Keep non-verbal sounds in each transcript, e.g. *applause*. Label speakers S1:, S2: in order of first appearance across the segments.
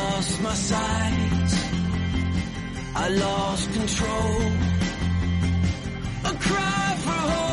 S1: Lost my sight, I lost control. A cry for hope.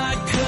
S1: I
S2: could.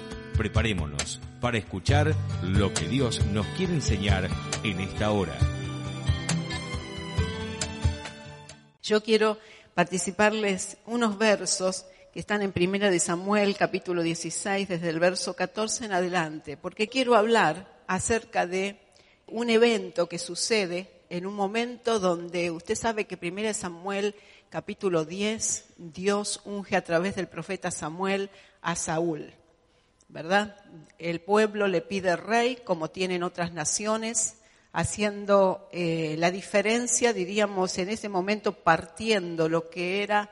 S3: Preparémonos para escuchar lo que Dios nos quiere enseñar en esta hora.
S4: Yo quiero participarles unos versos que están en Primera de Samuel, capítulo 16, desde el verso 14 en adelante, porque quiero hablar acerca de un evento que sucede en un momento donde usted sabe que Primera de Samuel, capítulo 10, Dios unge a través del profeta Samuel a Saúl, ¿verdad? El pueblo le pide rey, como tienen otras naciones, haciendo eh, la diferencia, diríamos, en ese momento partiendo lo que era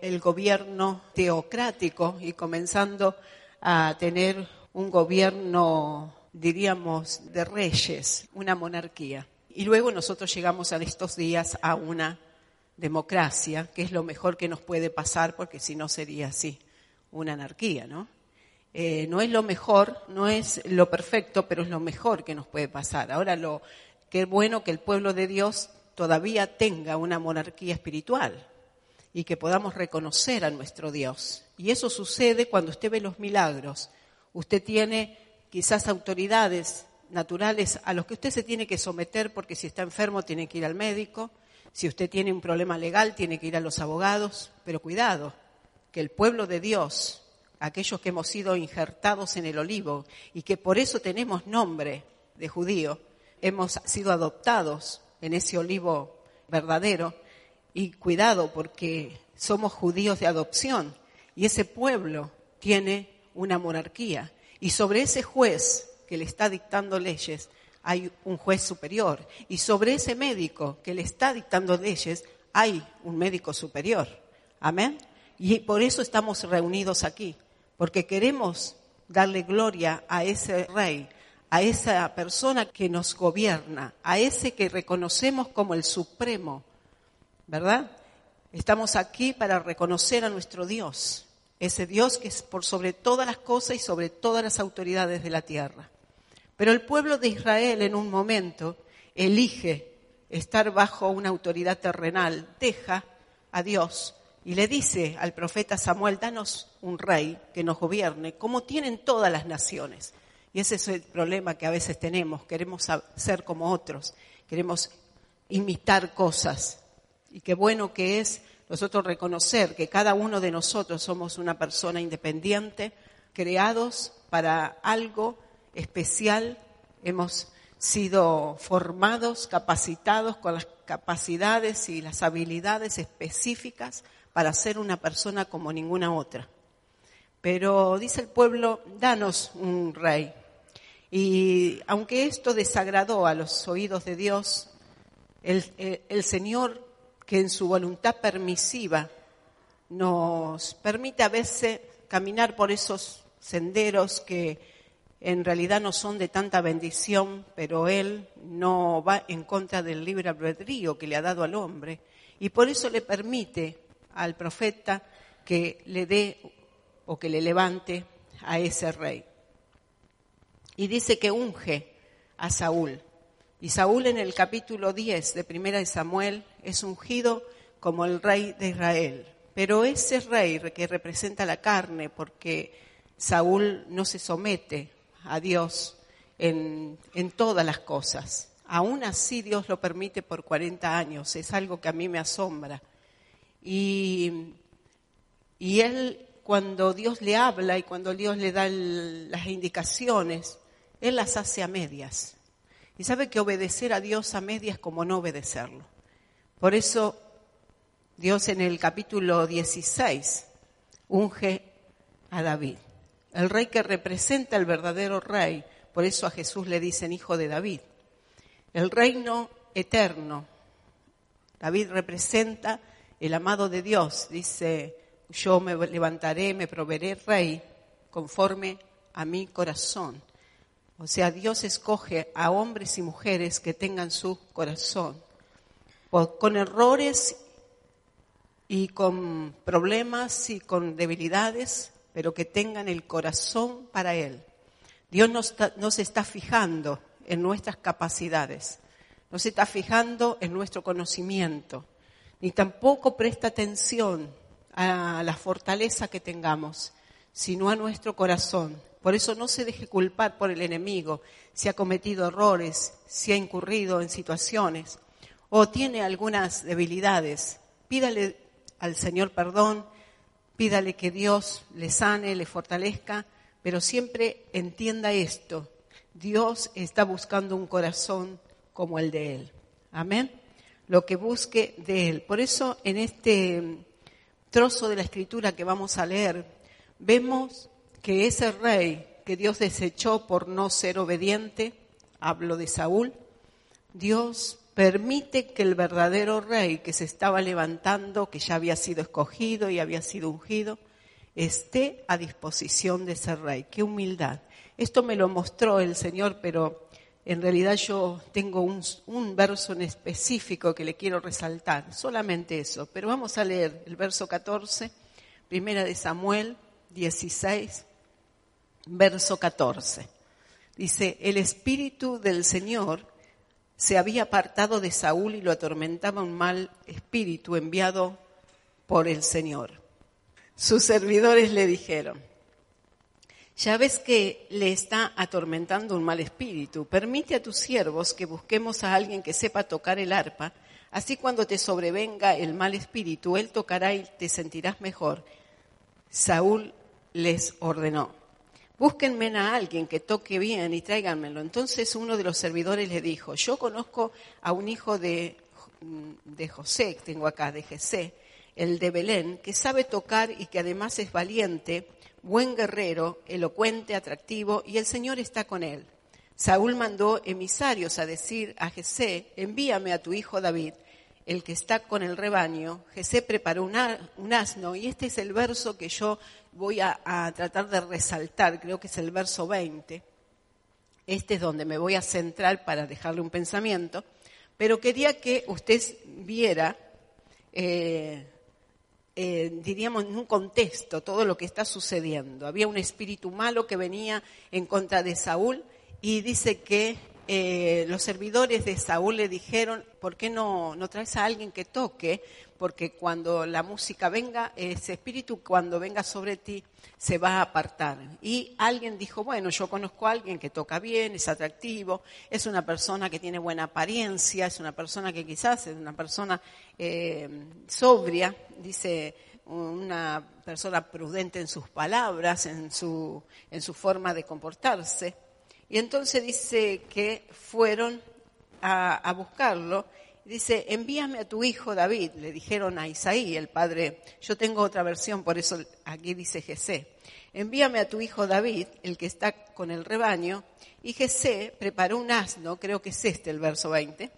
S4: el gobierno teocrático y comenzando a tener un gobierno, diríamos, de reyes, una monarquía. Y luego nosotros llegamos a estos días a una democracia, que es lo mejor que nos puede pasar, porque si no sería así, una anarquía, ¿no? Eh, no es lo mejor, no es lo perfecto, pero es lo mejor que nos puede pasar. Ahora, lo es bueno que el pueblo de Dios todavía tenga una monarquía espiritual y que podamos reconocer a nuestro Dios. Y eso sucede cuando usted ve los milagros. Usted tiene quizás autoridades naturales a los que usted se tiene que someter porque si está enfermo tiene que ir al médico, si usted tiene un problema legal tiene que ir a los abogados, pero cuidado, que el pueblo de Dios aquellos que hemos sido injertados en el olivo y que por eso tenemos nombre de judío, hemos sido adoptados en ese olivo verdadero y cuidado porque somos judíos de adopción y ese pueblo tiene una monarquía y sobre ese juez que le está dictando leyes hay un juez superior y sobre ese médico que le está dictando leyes hay un médico superior. Amén. Y por eso estamos reunidos aquí porque queremos darle gloria a ese rey, a esa persona que nos gobierna, a ese que reconocemos como el supremo, ¿verdad? Estamos aquí para reconocer a nuestro Dios, ese Dios que es por sobre todas las cosas y sobre todas las autoridades de la tierra. Pero el pueblo de Israel en un momento elige estar bajo una autoridad terrenal, deja a Dios y le dice al profeta Samuel, danos un rey que nos gobierne, como tienen todas las naciones. Y ese es el problema que a veces tenemos, queremos ser como otros, queremos imitar cosas. Y qué bueno que es nosotros reconocer que cada uno de nosotros somos una persona independiente, creados para algo especial, hemos sido formados, capacitados con las capacidades y las habilidades específicas para ser una persona como ninguna otra. Pero dice el pueblo, danos un rey. Y aunque esto desagradó a los oídos de Dios, el, Señor, que en su voluntad permisiva nos permite a veces caminar por esos senderos que en realidad no son de tanta bendición, pero Él no va en contra del libre albedrío que le ha dado al hombre. Y por eso le permite al profeta que le dé o que le levante a ese rey. Y dice que unge a Saúl. Y Saúl en el capítulo 10 de Primera de Samuel es ungido como el rey de Israel. Pero ese rey que representa la carne, porque Saúl no se somete a Dios en, en todas las cosas. Aún así Dios lo permite por 40 años. Es algo que a mí me asombra. Y, él, cuando Dios le habla y cuando Dios le da las indicaciones, él las hace a medias. Y sabe que obedecer a Dios a medias como no obedecerlo. Por eso Dios en el capítulo 16 unge a David, el rey que representa el verdadero rey. Por eso a Jesús le dicen hijo de David. El reino eterno. David representa el amado de Dios. Dice, yo me levantaré, me proveeré rey conforme a mi corazón. O sea, Dios escoge a hombres y mujeres que tengan su corazón, con errores y con problemas y con debilidades, pero que tengan el corazón para Él. Dios no está, fijando en nuestras capacidades, no se está fijando en nuestro conocimiento, ni tampoco presta atención a la fortaleza que tengamos, sino a nuestro corazón. Por eso no se deje culpar por el enemigo si ha cometido errores, si ha incurrido en situaciones o tiene algunas debilidades. Pídale al Señor perdón, pídale que Dios le sane, le fortalezca, pero siempre entienda esto. Dios está buscando un corazón como el de Él. Amén. Lo que busque de Él. Por eso en este trozo de la escritura que vamos a leer, vemos que ese rey que Dios desechó por no ser obediente, hablo de Saúl, Dios permite que el verdadero rey que se estaba levantando, que ya había sido escogido y había sido ungido, esté a disposición de ese rey. Qué humildad. Esto me lo mostró el Señor, pero en realidad yo tengo un, verso en específico que le quiero resaltar, solamente eso. Pero vamos a leer el verso 14, primera de Samuel 16, verso 14. Dice, el Espíritu del Señor se había apartado de Saúl y lo atormentaba un mal espíritu enviado por el Señor. Sus servidores le dijeron, ya ves que le está atormentando un mal espíritu. Permite a tus siervos que busquemos a alguien que sepa tocar el arpa. Así cuando te sobrevenga el mal espíritu, él tocará y te sentirás mejor. Saúl les ordenó. Búsquenme a alguien que toque bien y tráiganmelo. Entonces uno de los servidores le dijo, yo conozco a un hijo de, de José, que tengo acá, de Jesé, el de Belén, que sabe tocar y que además es valiente buen guerrero, elocuente, atractivo, y el Señor está con él. Saúl mandó emisarios a decir a Jesé, envíame a tu hijo David, el que está con el rebaño. Jesé preparó un asno, y este es el verso que yo voy a, tratar de resaltar, creo que es el verso 20. Este es donde me voy a centrar para dejarle un pensamiento, pero quería que usted viera eh, eh, diríamos, en un contexto todo lo que está sucediendo. Había un espíritu malo que venía en contra de Saúl y dice que eh, los servidores de Saúl le dijeron, ¿por qué no, no traes a alguien que toque? Porque cuando la música venga, ese espíritu cuando venga sobre ti se va a apartar. Y alguien dijo, bueno, yo conozco a alguien que toca bien, es atractivo, es una persona que tiene buena apariencia, es una persona que quizás es una persona eh, sobria, dice una persona prudente en sus palabras, en su, en su forma de comportarse. Y entonces dice que fueron a, buscarlo. Dice, envíame a tu hijo David, le dijeron a Isaí, el padre. Yo tengo otra versión, por eso aquí dice Jesé. Envíame a tu hijo David, el que está con el rebaño. Y Jesé preparó un asno, creo que es este el verso 20.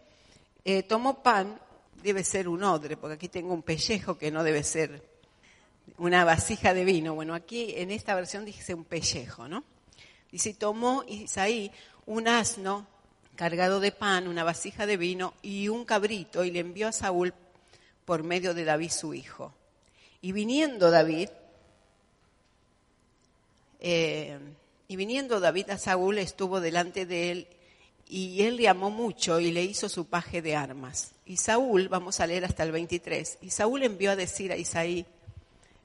S4: Eh, tomó pan, debe ser un odre, porque aquí tengo un pellejo que no debe ser una vasija de vino. Bueno, aquí en esta versión dice un pellejo, ¿no? Dice, tomó Isaí un asno cargado de pan, una vasija de vino y un cabrito y le envió a Saúl por medio de David su hijo. Y viniendo David, eh, y viniendo David a Saúl estuvo delante de él y él le amó mucho y le hizo su paje de armas. Y Saúl, vamos a leer hasta el 23, y Saúl envió a decir a Isaí,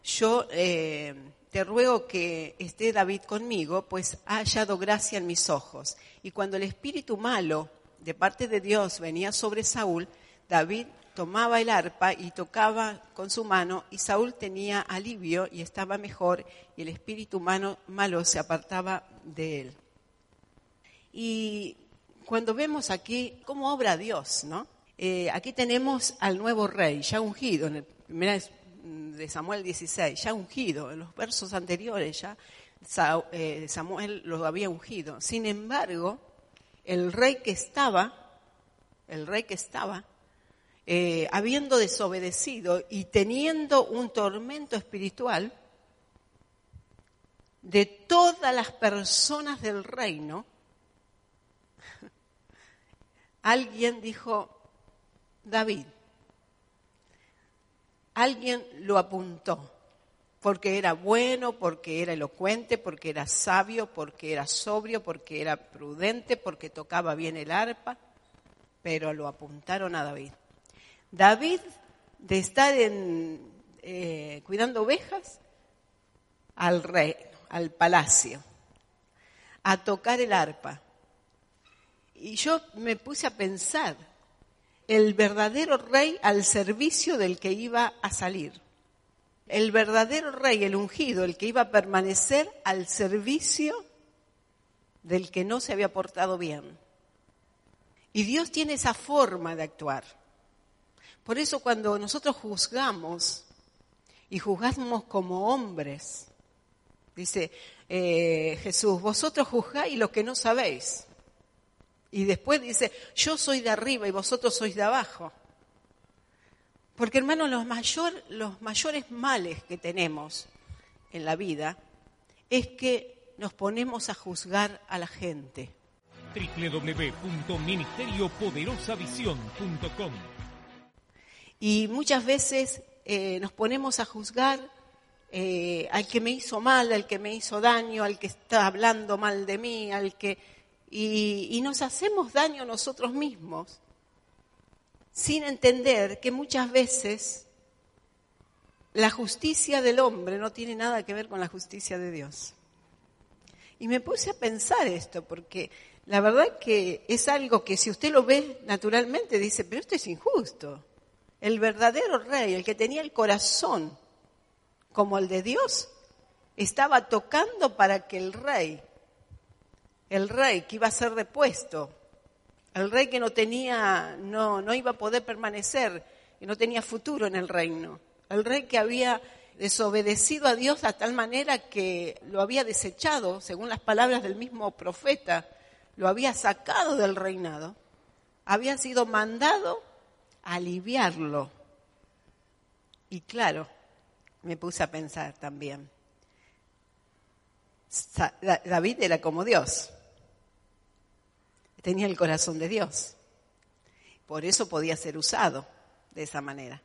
S4: yo eh, te ruego que esté David conmigo, pues ha hallado gracia en mis ojos. Y cuando el espíritu malo de parte de Dios venía sobre Saúl, David tomaba el arpa y tocaba con su mano y Saúl tenía alivio y estaba mejor y el espíritu malo, malo se apartaba de él. Y cuando vemos aquí cómo obra Dios, ¿no? Eh, aquí tenemos al nuevo rey, ya ungido, en el primera de Samuel 16, ya ungido, en los versos anteriores ya Samuel lo había ungido. Sin embargo, el rey que estaba, el rey que estaba, eh, habiendo desobedecido y teniendo un tormento espiritual, de todas las personas del reino, *laughs* alguien dijo, David, alguien lo apuntó, porque era bueno, porque era elocuente, porque era sabio, porque era sobrio, porque era prudente, porque tocaba bien el arpa, pero lo apuntaron a David. David, de estar eh, cuidando ovejas, al rey, al palacio, a tocar el arpa. Y yo me puse a pensar, el verdadero rey al servicio del que iba a salir. El verdadero rey, el ungido, el que iba a permanecer al servicio del que no se había portado bien. Y Dios tiene esa forma de actuar. Por eso cuando nosotros juzgamos y juzgamos como hombres, dice eh, Jesús, vosotros juzgáis lo que no sabéis. Y después dice, yo soy de arriba y vosotros sois de abajo. Porque hermanos, los, mayor, los mayores males que tenemos en la vida es que nos ponemos a juzgar a la gente.
S2: www.ministeriopoderosavisión.com
S4: Y muchas veces eh, nos ponemos a juzgar eh, al que me hizo mal, al que me hizo daño, al que está hablando mal de mí, al que y, nos hacemos daño nosotros mismos sin entender que muchas veces la justicia del hombre no tiene nada que ver con la justicia de Dios. Y me puse a pensar esto, porque la verdad que es algo que si usted lo ve naturalmente dice, pero esto es injusto. El verdadero rey, el que tenía el corazón como el de Dios, estaba tocando para que el rey, el rey que iba a ser depuesto, el rey que no tenía, no, no iba a poder permanecer, que no tenía futuro en el reino, el rey que había desobedecido a Dios a tal manera que lo había desechado, según las palabras del mismo profeta, lo había sacado del reinado, había sido mandado a aliviarlo. Y claro, me puse a pensar también, David era como Dios, tenía el corazón de Dios, por eso podía ser usado de esa manera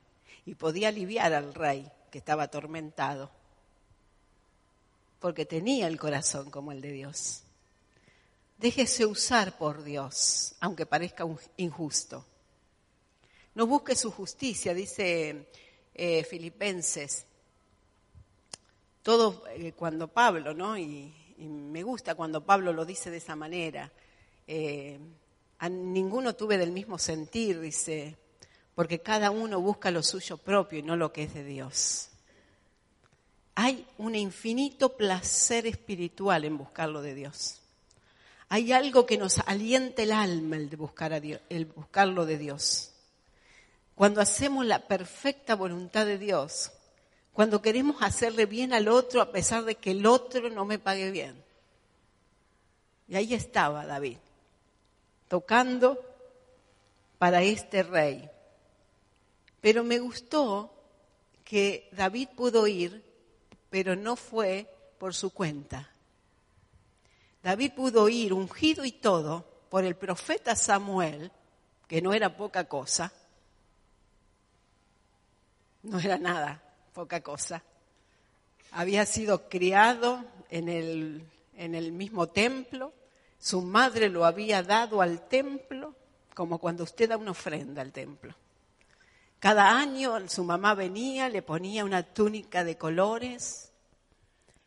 S4: y podía aliviar al rey que estaba atormentado, porque tenía el corazón como el de Dios. Déjese usar por Dios, aunque parezca injusto. No busque su justicia, dice eh, Filipenses. Todo eh, cuando Pablo, ¿no? Y, y me gusta cuando Pablo lo dice de esa manera. Eh, a ninguno tuve del mismo sentir, dice, porque cada uno busca lo suyo propio y no lo que es de Dios. Hay un infinito placer espiritual en buscar lo de Dios. Hay algo que nos alienta el alma el de el de Dios. Cuando hacemos la perfecta voluntad de Dios, cuando queremos hacerle bien al otro a pesar de que el otro no me pague bien. Y ahí estaba David, tocando para este rey. Pero me gustó que David pudo ir, pero no fue por su cuenta. David pudo ir ungido y todo por el profeta Samuel, que no era poca cosa, no era nada, poca cosa. Había sido criado en el, en el mismo templo, su madre lo había dado al templo, como cuando usted da una ofrenda al templo. Cada año su mamá venía, le ponía una túnica de colores.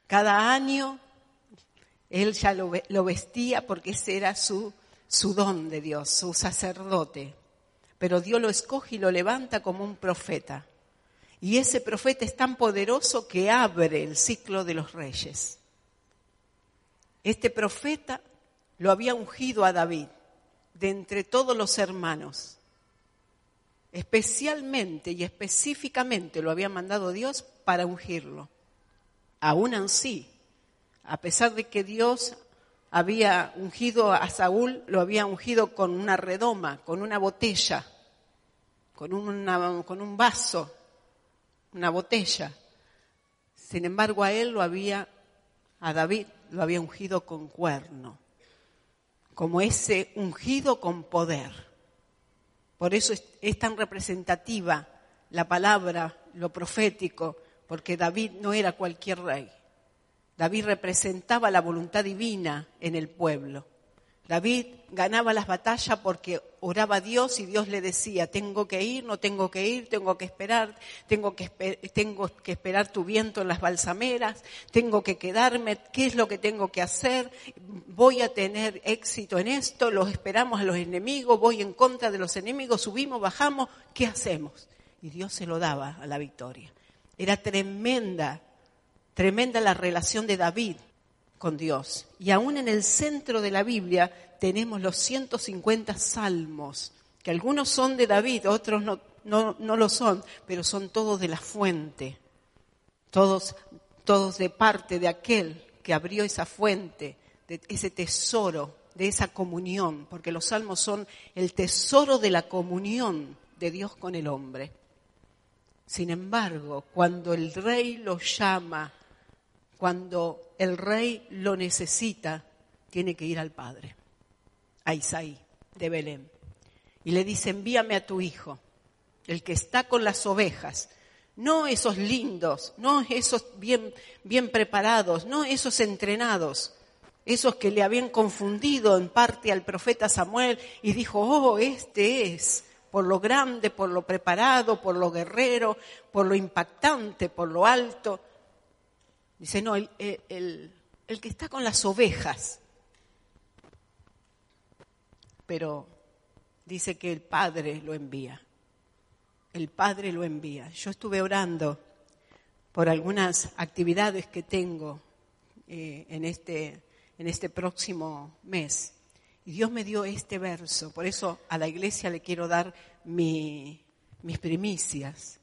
S4: Cada año él ya lo, lo vestía porque ese era su, su don de Dios, su sacerdote. Pero Dios lo escoge y lo levanta como un profeta. Y ese profeta es tan poderoso que abre el ciclo de los reyes. Este profeta lo había ungido a David de entre todos los hermanos. Especialmente y específicamente lo había mandado Dios para ungirlo. Aún así, a pesar de que Dios había ungido a Saúl, lo había ungido con una redoma, con una botella, con, con un vaso, una botella. Sin embargo, a él lo había a David lo había ungido con cuerno, como ese ungido con poder. Por eso es, es tan representativa la palabra, lo profético, porque David no era cualquier rey. David representaba la voluntad divina en el pueblo. David ganaba las batallas porque oraba a Dios y Dios le decía, tengo que ir, no tengo que ir, tengo que esperar, tengo que, que esperar tu viento en las balsameras, tengo que quedarme, ¿qué es lo que tengo que hacer? Voy a tener éxito en esto, los esperamos a los enemigos, voy en contra de los enemigos, subimos, bajamos, ¿qué hacemos? Y Dios se lo daba a la victoria. Era tremenda, tremenda la relación de David Dios. Y aún en el centro de la Biblia tenemos los 150 salmos, que algunos son de David, otros no, no, no lo son, pero son todos de la fuente, todos, todos de parte de aquel que abrió esa fuente, de ese tesoro, de esa comunión, porque los salmos son el tesoro de la comunión de Dios con el hombre. Sin embargo, cuando el rey lo llama, cuando el rey lo necesita, tiene que ir al padre, a Isaí de Belén. Y le dice, envíame a tu hijo, el que está con las ovejas, no esos lindos, no esos bien, preparados, no esos entrenados, esos que le habían confundido en parte al profeta Samuel y dijo, oh, este es, por lo grande, por lo preparado, por lo guerrero, por lo impactante, por lo alto. Dice, no, el, el- el- que está con las ovejas. Pero dice que el Padre lo envía. El Padre lo envía. Yo estuve orando por algunas actividades que tengo eh, en, este, en este próximo mes. Y Dios me dio este verso. Por eso a la iglesia le quiero dar mi- mis primicias.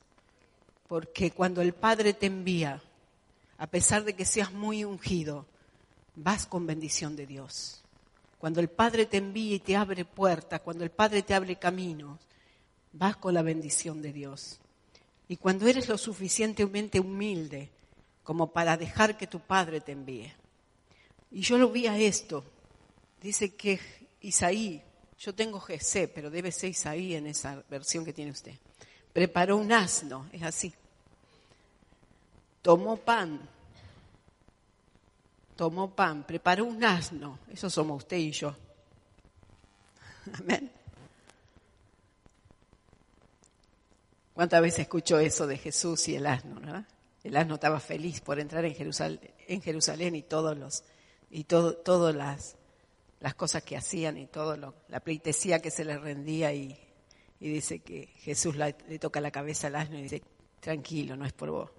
S4: Porque cuando el Padre te envía, a pesar de que seas muy ungido, vas con bendición de Dios. Cuando el Padre te envía y te abre puertas, cuando el Padre te abre caminos, vas con la bendición de Dios. Y cuando eres lo suficientemente humilde como para dejar que tu Padre te envíe. Y yo lo vi a esto. Dice que Isaí, yo tengo Jesé, pero debe ser Isaí en esa versión que tiene usted. Preparó un asno, es así. Tomó pan, tomó pan, preparó un asno. Eso somos usted y yo. *laughs* Amén. ¿Cuántas veces escuchó eso de Jesús y el asno? ¿no? El asno estaba feliz por entrar en Jerusalén, en Jerusalén y todos los y todas las, cosas que hacían y todo lo, la pleitesía que se le rendía y, dice que Jesús le toca la cabeza al asno y dice tranquilo, no es por vos.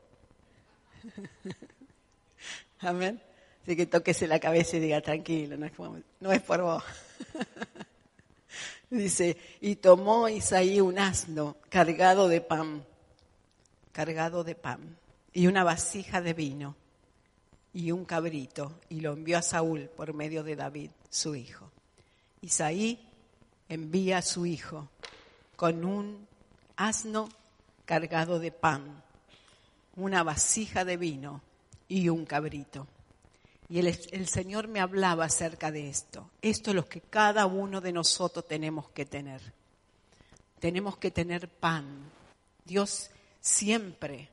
S4: *laughs* Amén. Así que tóquese la cabeza y diga tranquilo, no es no es por vos. *laughs* Dice, y tomó Isaí un asno cargado de pan, cargado de pan, y una vasija de vino, y un cabrito, y lo envió a Saúl por medio de David, su hijo. Isaí envía a su hijo con un asno cargado de pan, una vasija de vino y un cabrito. Y el, el Señor me hablaba acerca de esto. Esto es lo que cada uno de nosotros tenemos que tener. Tenemos que tener pan. Dios siempre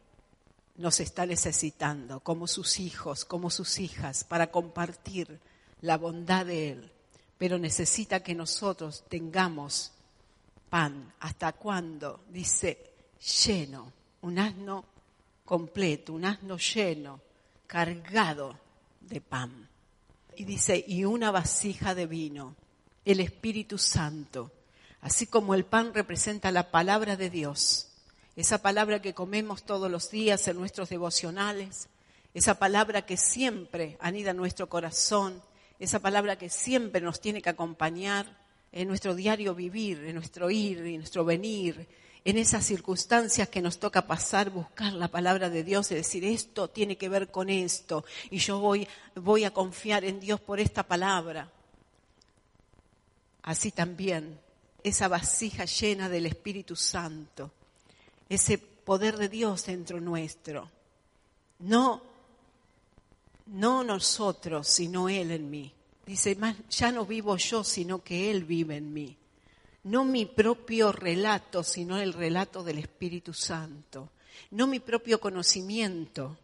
S4: nos está necesitando como sus hijos, como sus hijas, para compartir la bondad de Él. Pero necesita que nosotros tengamos pan. ¿Hasta cuándo? Dice, lleno, un asno completo, un asno lleno, cargado de pan. Y dice, y una vasija de vino, el Espíritu Santo. Así como el pan representa la palabra de Dios, esa palabra que comemos todos los días en nuestros devocionales, esa palabra que siempre anida en nuestro corazón, esa palabra que siempre nos tiene que acompañar en nuestro diario vivir, en nuestro ir y nuestro venir, en esas circunstancias que nos toca pasar, buscar la palabra de Dios y decir, esto tiene que ver con esto, y yo voy, voy a confiar en Dios por esta palabra. Así también, esa vasija llena del Espíritu Santo, ese poder de Dios dentro nuestro. No, no nosotros, sino Él en mí. Dice, más, ya no vivo yo, sino que Él vive en mí. No mi propio relato, sino el relato del Espíritu Santo. No mi propio conocimiento,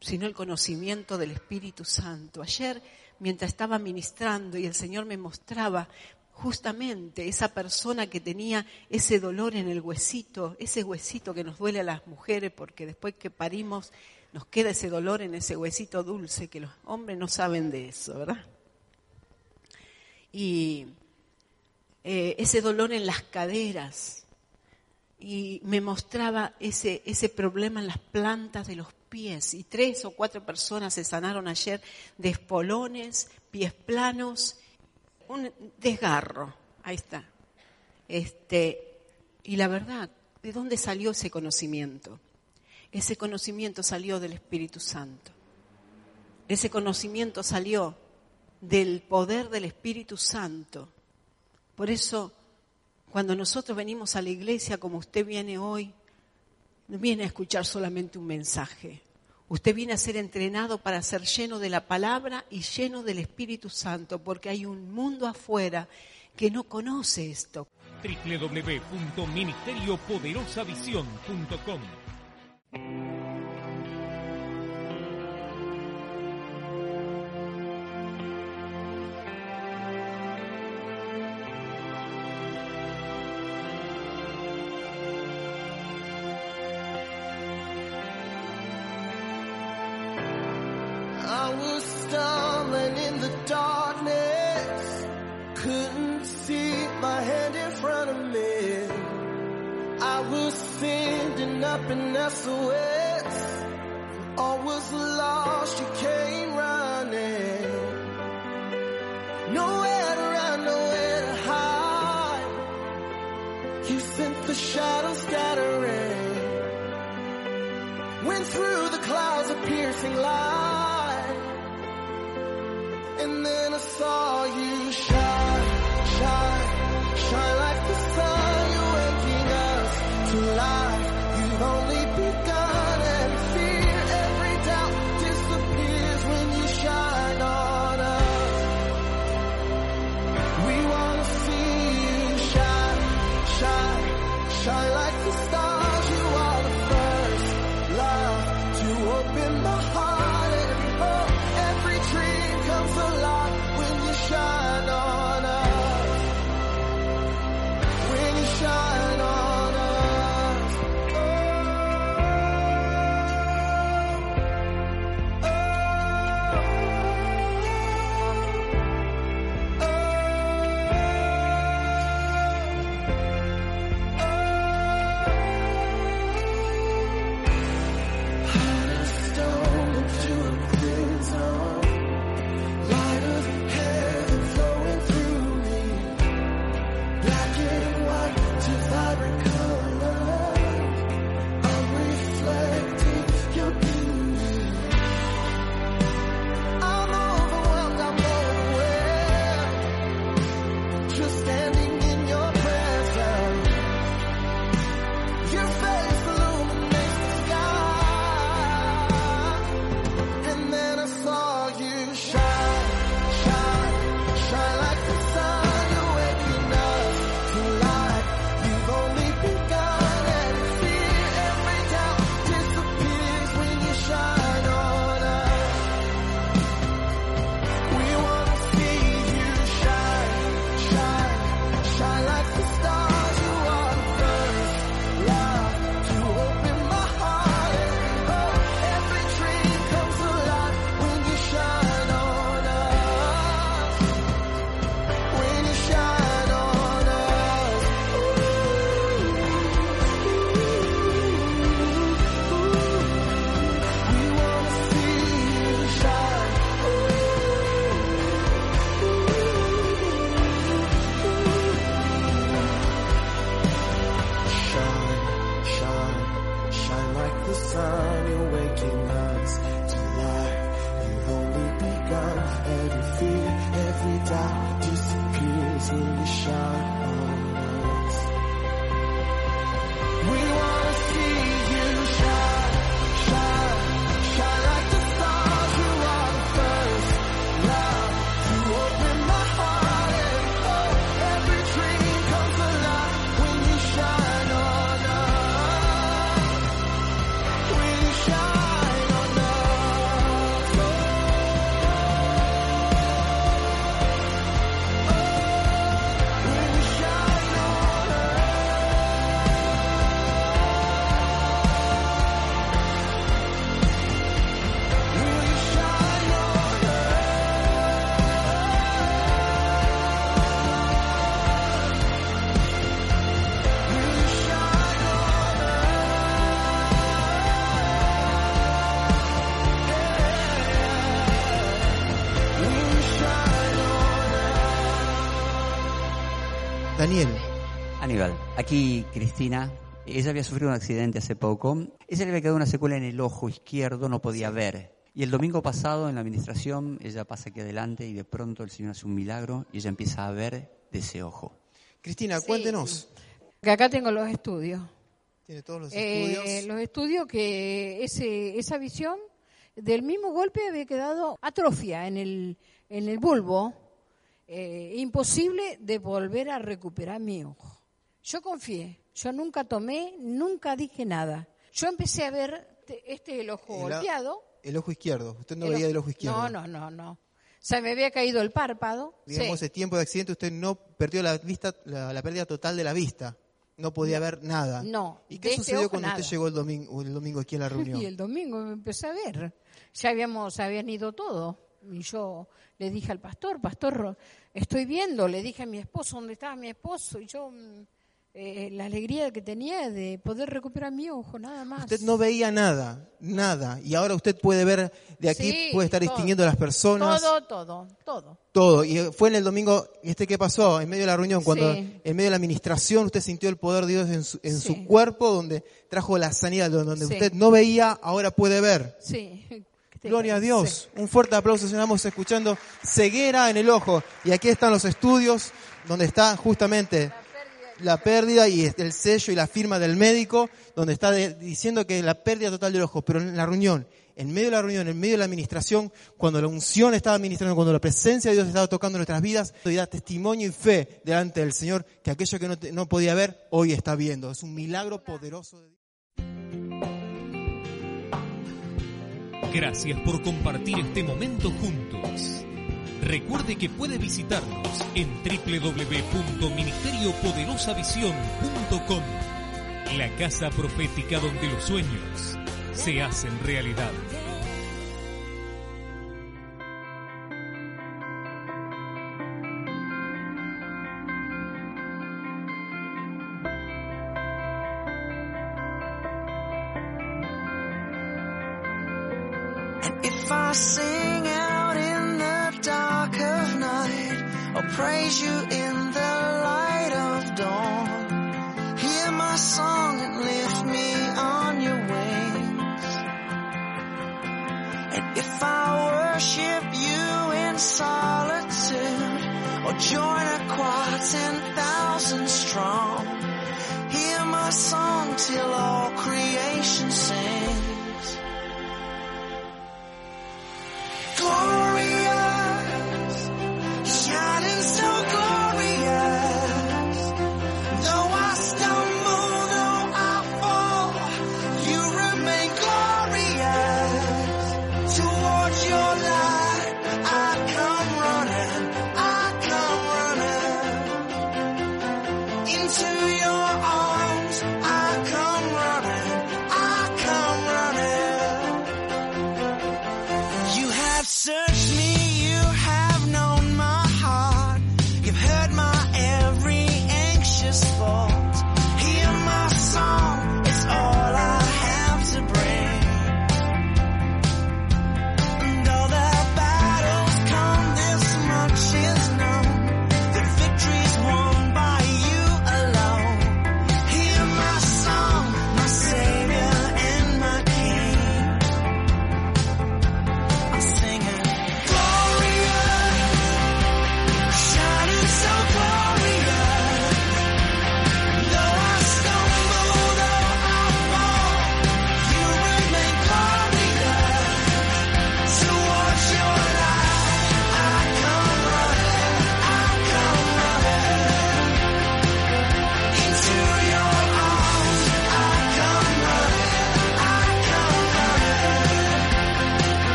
S4: sino el conocimiento del Espíritu Santo. Ayer, mientras estaba ministrando y el Señor me mostraba justamente esa persona que tenía ese dolor en el huesito, ese huesito que nos duele a las mujeres porque después que parimos nos queda ese dolor en ese huesito dulce que los hombres no saben de eso, ¿verdad? Y eh, ese dolor en las caderas y me mostraba ese, ese problema en las plantas de los pies y tres o cuatro personas se sanaron ayer de espolones, pies planos, un desgarro, ahí está. Este, y la verdad, ¿de dónde salió ese conocimiento? Ese conocimiento salió del Espíritu Santo. Ese conocimiento salió del poder del Espíritu Santo. Por eso, cuando nosotros venimos a la iglesia, como usted viene hoy, no viene a escuchar solamente un mensaje. Usted viene a ser entrenado para ser lleno de la palabra y lleno del Espíritu Santo, porque hay un mundo afuera que no conoce esto.
S5: I was stumbling in the darkness, couldn't see my hand in front of me. I was sending up in SOS, all was lost, you came running. Nowhere to run, nowhere to hide. You sent the shadows scattering went through the clouds of piercing light. Saw
S6: aquí Cristina. Ella había sufrido un accidente hace poco. Ella le había quedado una secuela en el ojo izquierdo, no podía ver. Y el domingo pasado en la administración, ella pasa aquí adelante y de pronto el Señor hace un milagro y ella empieza a ver de ese ojo.
S7: Cristina, cuéntenos.
S8: Que acá tengo los estudios.
S7: Tiene todos los
S8: Eh,
S7: estudios.
S8: los estudios que ese, esa visión del mismo golpe había quedado atrofia en el, en el bulbo, eh, imposible de volver a recuperar mi ojo. Yo confié, yo nunca tomé, nunca dije nada. Yo empecé a ver te- este el ojo
S7: El
S8: golpeado.
S7: El ojo izquierdo. Usted no
S8: el
S7: veía del ojo izquierdo.
S8: No, no, no, no. Se me había caído el párpado.
S7: Digamos,
S8: sí.
S7: ese tiempo de accidente usted no perdió la vista, la, la pérdida total de la vista. No podía ver nada.
S8: No,
S7: ¿Y qué
S8: este
S7: sucedió cuando
S8: nada.
S7: usted llegó el domingo, el domingo aquí a la *laughs* reunión?
S8: Y el domingo me empecé a ver. Ya habíamos, habían ido todos. Y yo le dije al pastor, pastor, estoy viendo. Le dije a mi esposo, ¿dónde estaba mi esposo? Y yo, mm, eh, la alegría que tenía de poder recuperar mi ojo, nada más.
S7: Usted no veía nada, nada. Y ahora usted puede ver de aquí,
S8: Sí,
S7: puede estar
S8: todo.
S7: distinguiendo a las personas.
S8: Todo, todo, todo.
S7: todo. Y fue en el domingo, ¿y este qué pasó? En medio de la reunión, cuando
S8: Sí.
S7: en medio de la administración usted sintió el poder de Dios en su, en
S8: Sí.
S7: su cuerpo, donde trajo la sanidad, donde usted no veía, ahora puede ver.
S8: Sí. ¿Qué *laughs* te
S7: Gloria a? Dios. Un fuerte aplauso, estamos escuchando ceguera en el ojo. Y aquí están los estudios donde está justamente la pérdida y el sello y la firma del médico, donde está diciendo que la pérdida total del ojo. Pero en la reunión, en medio de la reunión, en medio de la administración, cuando la unción estaba administrando, cuando la presencia de Dios estaba tocando nuestras vidas, da testimonio y fe delante del Señor que aquello que no, no podía ver, hoy está viendo. Es un milagro poderoso de Dios.
S2: Gracias por compartir este momento juntos. Recuerde que puede visitarnos en www.ministeriopoderosavision.com, la casa profética donde los sueños se hacen realidad.
S1: Join a choir ten thousand strong, hear my song till all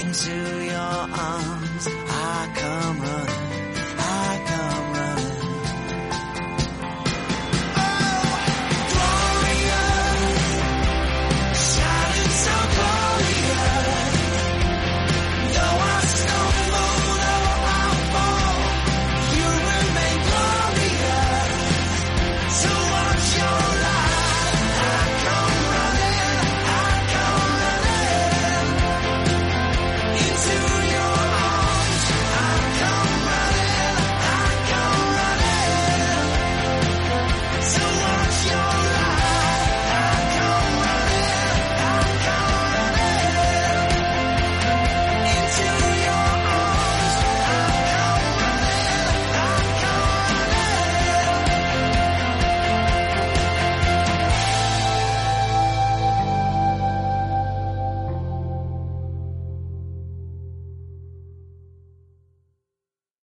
S1: Into your arms, I come running,